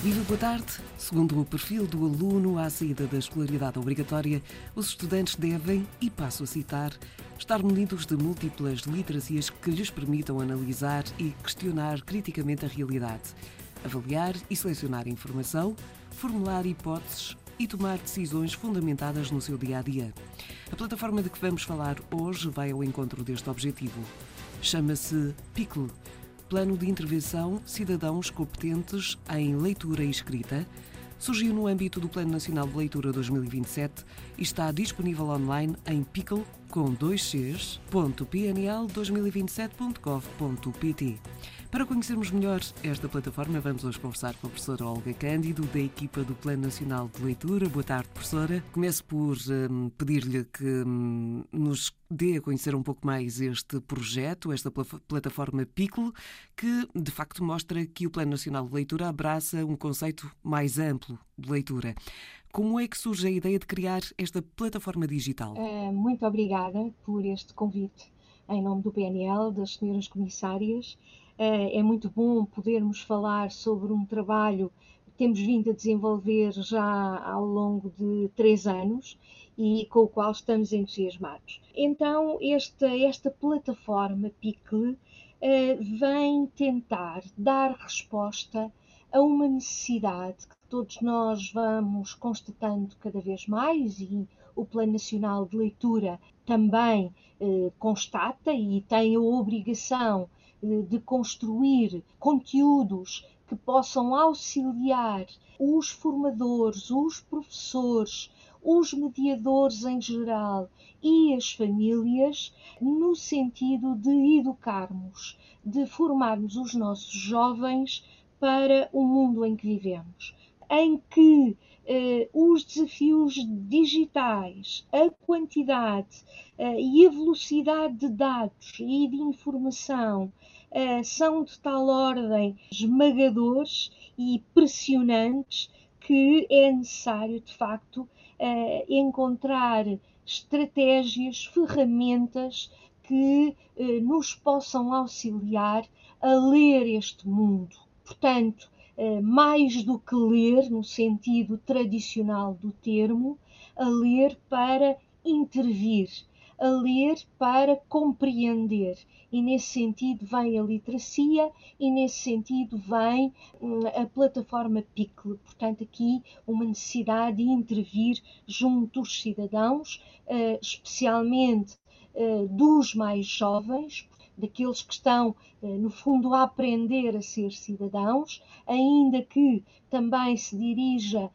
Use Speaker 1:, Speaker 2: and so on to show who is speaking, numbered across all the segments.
Speaker 1: Viva, boa tarde. Segundo o perfil do aluno à saída da escolaridade obrigatória, os estudantes devem, e passo a citar, estar munidos de múltiplas literacias que lhes permitam analisar e questionar criticamente a realidade, avaliar e selecionar informação, formular hipóteses e tomar decisões fundamentadas no seu dia a dia. A plataforma de que vamos falar hoje vai ao encontro deste objetivo. Chama-se PICLE Plano de Intervenção Cidadãos Competentes em Leitura e Escrita, surgiu no âmbito do Plano Nacional de Leitura 2027 e está disponível online em pickle com 2cs.pnl2027.gov.pt. Para conhecermos melhor esta plataforma, vamos hoje conversar com a professora Olga Cândido, da equipa do Plano Nacional de Leitura. Boa tarde, professora. Começo por um, pedir-lhe que um, nos dê a conhecer um pouco mais este projeto, esta plataforma Piccolo, que de facto mostra que o Plano Nacional de Leitura abraça um conceito mais amplo de leitura. Como é que surge a ideia de criar esta plataforma digital?
Speaker 2: Eh, muito obrigada por este convite em nome do PNL, das senhoras comissárias é muito bom podermos falar sobre um trabalho que temos vindo a desenvolver já ao longo de três anos e com o qual estamos entusiasmados. Então, esta, esta plataforma PICLE eh, vem tentar dar resposta a uma necessidade que todos nós vamos constatando cada vez mais e o Plano Nacional de Leitura também eh, constata e tem a obrigação de construir conteúdos que possam auxiliar os formadores, os professores, os mediadores em geral e as famílias no sentido de educarmos, de formarmos os nossos jovens para o mundo em que vivemos, em que eh, os desafios digitais, a quantidade eh, e a velocidade de dados e de informação eh, são de tal ordem esmagadores e pressionantes que é necessário, de facto, encontrar estratégias, ferramentas que nos possam auxiliar a ler este mundo. Portanto, mais do que ler no sentido tradicional do termo, a ler para intervir, a ler para compreender. E nesse sentido vem a literacia e nesse sentido vem hum, a plataforma PICLE. Portanto, aqui uma necessidade de intervir junto dos cidadãos, eh, especialmente eh, dos mais jovens, daqueles que estão, eh, no fundo, a aprender a ser cidadãos, ainda que também se dirija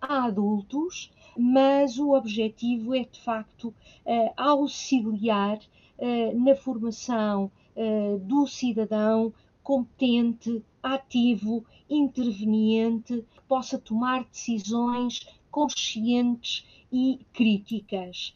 Speaker 2: a adultos mas o objetivo é de facto eh, auxiliar eh, na formação eh, do cidadão competente, ativo, interveniente, que possa tomar decisões conscientes e críticas.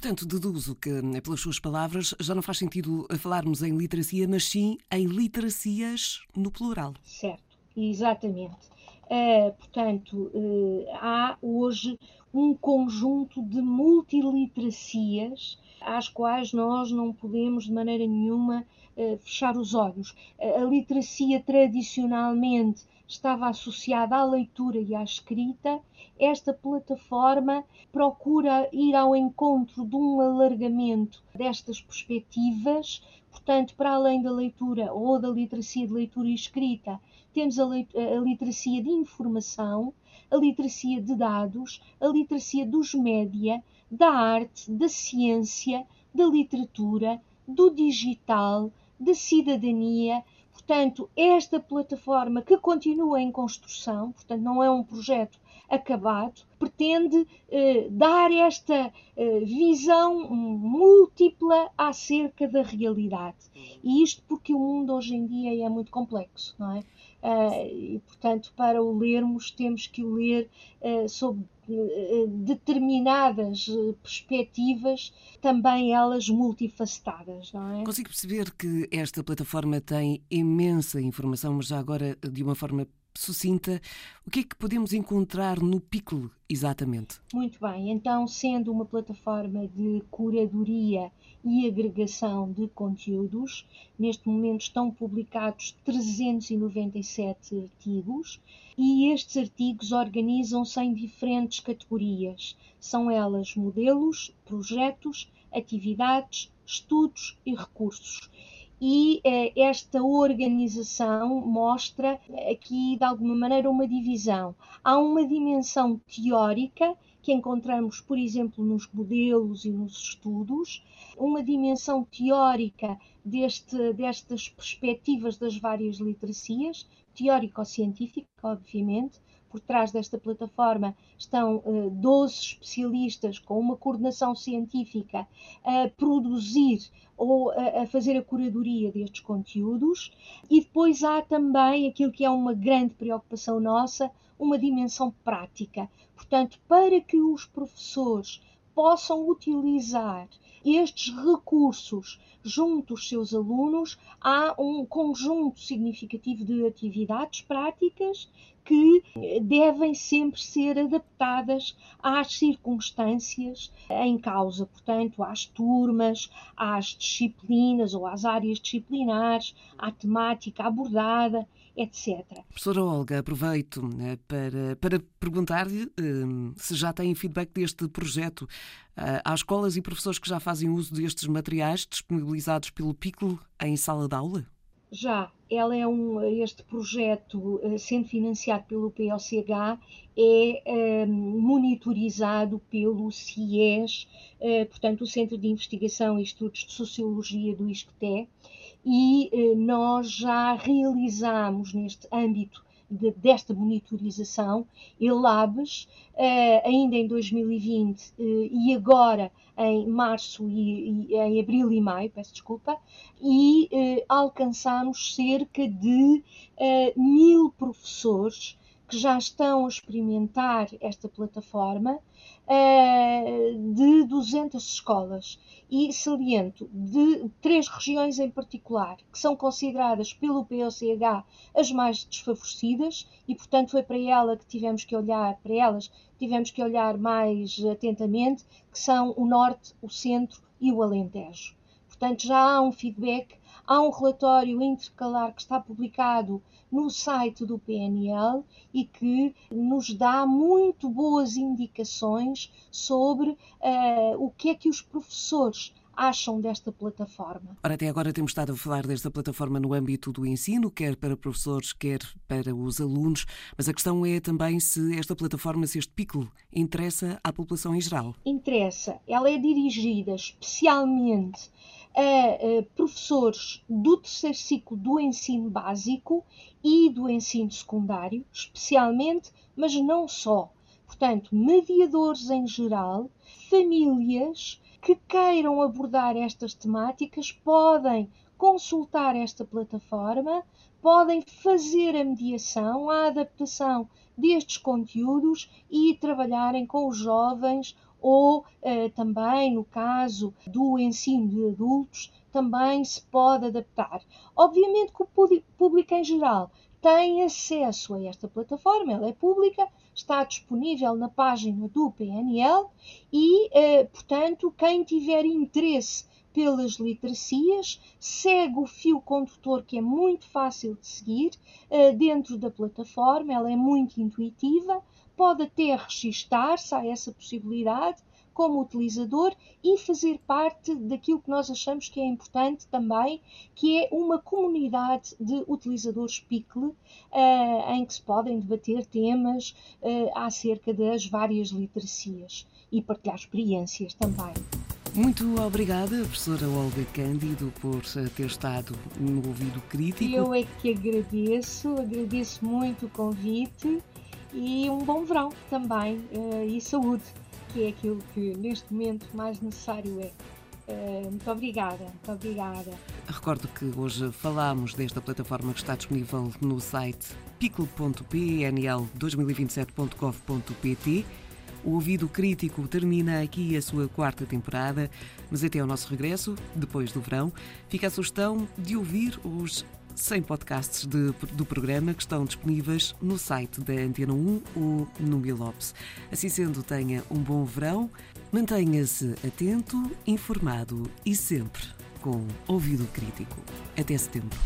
Speaker 1: Portanto, deduzo que, pelas suas palavras, já não faz sentido falarmos em literacia, mas sim em literacias no plural.
Speaker 2: Certo, exatamente. Uh, portanto, uh, há hoje um conjunto de multiliteracias às quais nós não podemos de maneira nenhuma uh, fechar os olhos. A literacia tradicionalmente estava associada à leitura e à escrita. Esta plataforma procura ir ao encontro de um alargamento destas perspectivas, portanto, para além da leitura ou da literacia de leitura e escrita, temos a, a literacia de informação, a literacia de dados, a literacia dos média, da arte, da ciência, da literatura, do digital, da cidadania. Portanto, esta plataforma que continua em construção, portanto, não é um projeto acabado, pretende eh, dar esta eh, visão múltipla acerca da realidade. E isto porque o mundo hoje em dia é muito complexo, não é? Uh, e, portanto, para o lermos, temos que o ler uh, sob uh, determinadas perspectivas, também elas multifacetadas, não é?
Speaker 1: Consigo perceber que esta plataforma tem imensa informação, mas já agora de uma forma sucinta, o que é que podemos encontrar no Pickle exatamente?
Speaker 2: Muito bem, então, sendo uma plataforma de curadoria e agregação de conteúdos, neste momento estão publicados 397 artigos e estes artigos organizam-se em diferentes categorias. São elas modelos, projetos, atividades, estudos e recursos e eh, esta organização mostra aqui de alguma maneira uma divisão. Há uma dimensão teórica que encontramos, por exemplo, nos modelos e nos estudos, uma dimensão teórica deste, destas perspectivas das várias literacias, teórico-científica, obviamente, por trás desta plataforma estão uh, 12 especialistas com uma coordenação científica a produzir ou a, a, fazer a curadoria destes conteúdos. E depois há também aquilo que é uma grande preocupação nossa, uma dimensão prática. Portanto, para que os professores possam utilizar estes recursos junto aos seus alunos, há um conjunto significativo de atividades práticas que devem sempre ser adaptadas às circunstâncias em causa, portanto, às turmas, às disciplinas ou às áreas disciplinares, à temática abordada, etc.
Speaker 1: Professora Olga, aproveito né, para, para perguntar-lhe um, se já tem feedback deste projeto. Uh, há escolas e professores que já fazem uso destes materiais disponibilizados pelo Piccolo em sala de aula?
Speaker 2: Já, ela é um, este projeto, eh, sendo financiado pelo PLCH, é um, monitorizado pelo CIES, uh, portanto, o Centro de Investigação e Estudos de Sociologia do ISCTE, e uh, nós já realizamos neste âmbito de, desta monitorização, ELABs, uh, ainda em 2020 e agora em março e, e, em abril e maio, peço desculpa, e eh, alcançamos cerca de eh, mil professores que já estão a experimentar esta plataforma eh, de 200 escolas e saliento de três regiões em particular que são consideradas pelo POCH as mais desfavorecidas e portanto foi para ela que tivemos que olhar para elas tivemos que olhar mais atentamente, que são o Norte, o Centro e o Alentejo. Portanto, já há um feedback, há um relatório intercalar que está publicado no site do PNL e que nos dá muito boas indicações sobre uh, o que é que os professores acham desta plataforma?
Speaker 1: Ora, até agora temos estado a falar desta plataforma no âmbito do ensino, quer para professores, quer para os alunos, mas a questão é também se esta plataforma, se este pico interessa à população em geral.
Speaker 2: Interessa. Ela é dirigida especialmente a, professores do terceiro ciclo do ensino básico e do ensino secundário, especialmente, mas não só. Portanto, mediadores em geral, famílias que queiram abordar estas temáticas podem consultar esta plataforma, podem fazer a mediação, a adaptação destes conteúdos e trabalharem com os jovens ou eh, também, no caso do ensino de adultos, também se pode adaptar. Obviamente que o público em geral tem acesso a esta plataforma, ela é pública, está disponível na página do PNL e, eh, portanto, quem tiver interesse pelas literacias segue o fio condutor que é muito fácil de seguir eh, dentro da plataforma, ela é muito intuitiva, pode até registar-se a essa possibilidade como utilizador e fazer parte daquilo que nós achamos que é importante também, que é uma comunidade de utilizadores PICLE, uh, em que se podem debater temas uh, acerca das várias literacias e partilhar experiências também.
Speaker 1: Muito obrigada, professora Olga Cândido, por ter estado no ouvido crítico.
Speaker 2: Eu é que agradeço, agradeço muito o convite e um bom verão também uh, e saúde que é aquilo que neste momento mais necessário é. Uh, muito obrigada, muito obrigada.
Speaker 1: Recordo que hoje falámos desta plataforma que está disponível no site pickle.pnl2027.gov.pt. O Ouvido Crítico termina aqui a sua quarta temporada, mas até ao nosso regresso, depois do verão, fica a sugestão de ouvir os 100 podcasts de, do programa que estão disponíveis no site da Antena 1 ou no Milopes. Assim sendo, tenha um bom verão, mantenha-se atento, informado e sempre com ouvido crítico. Até setembro.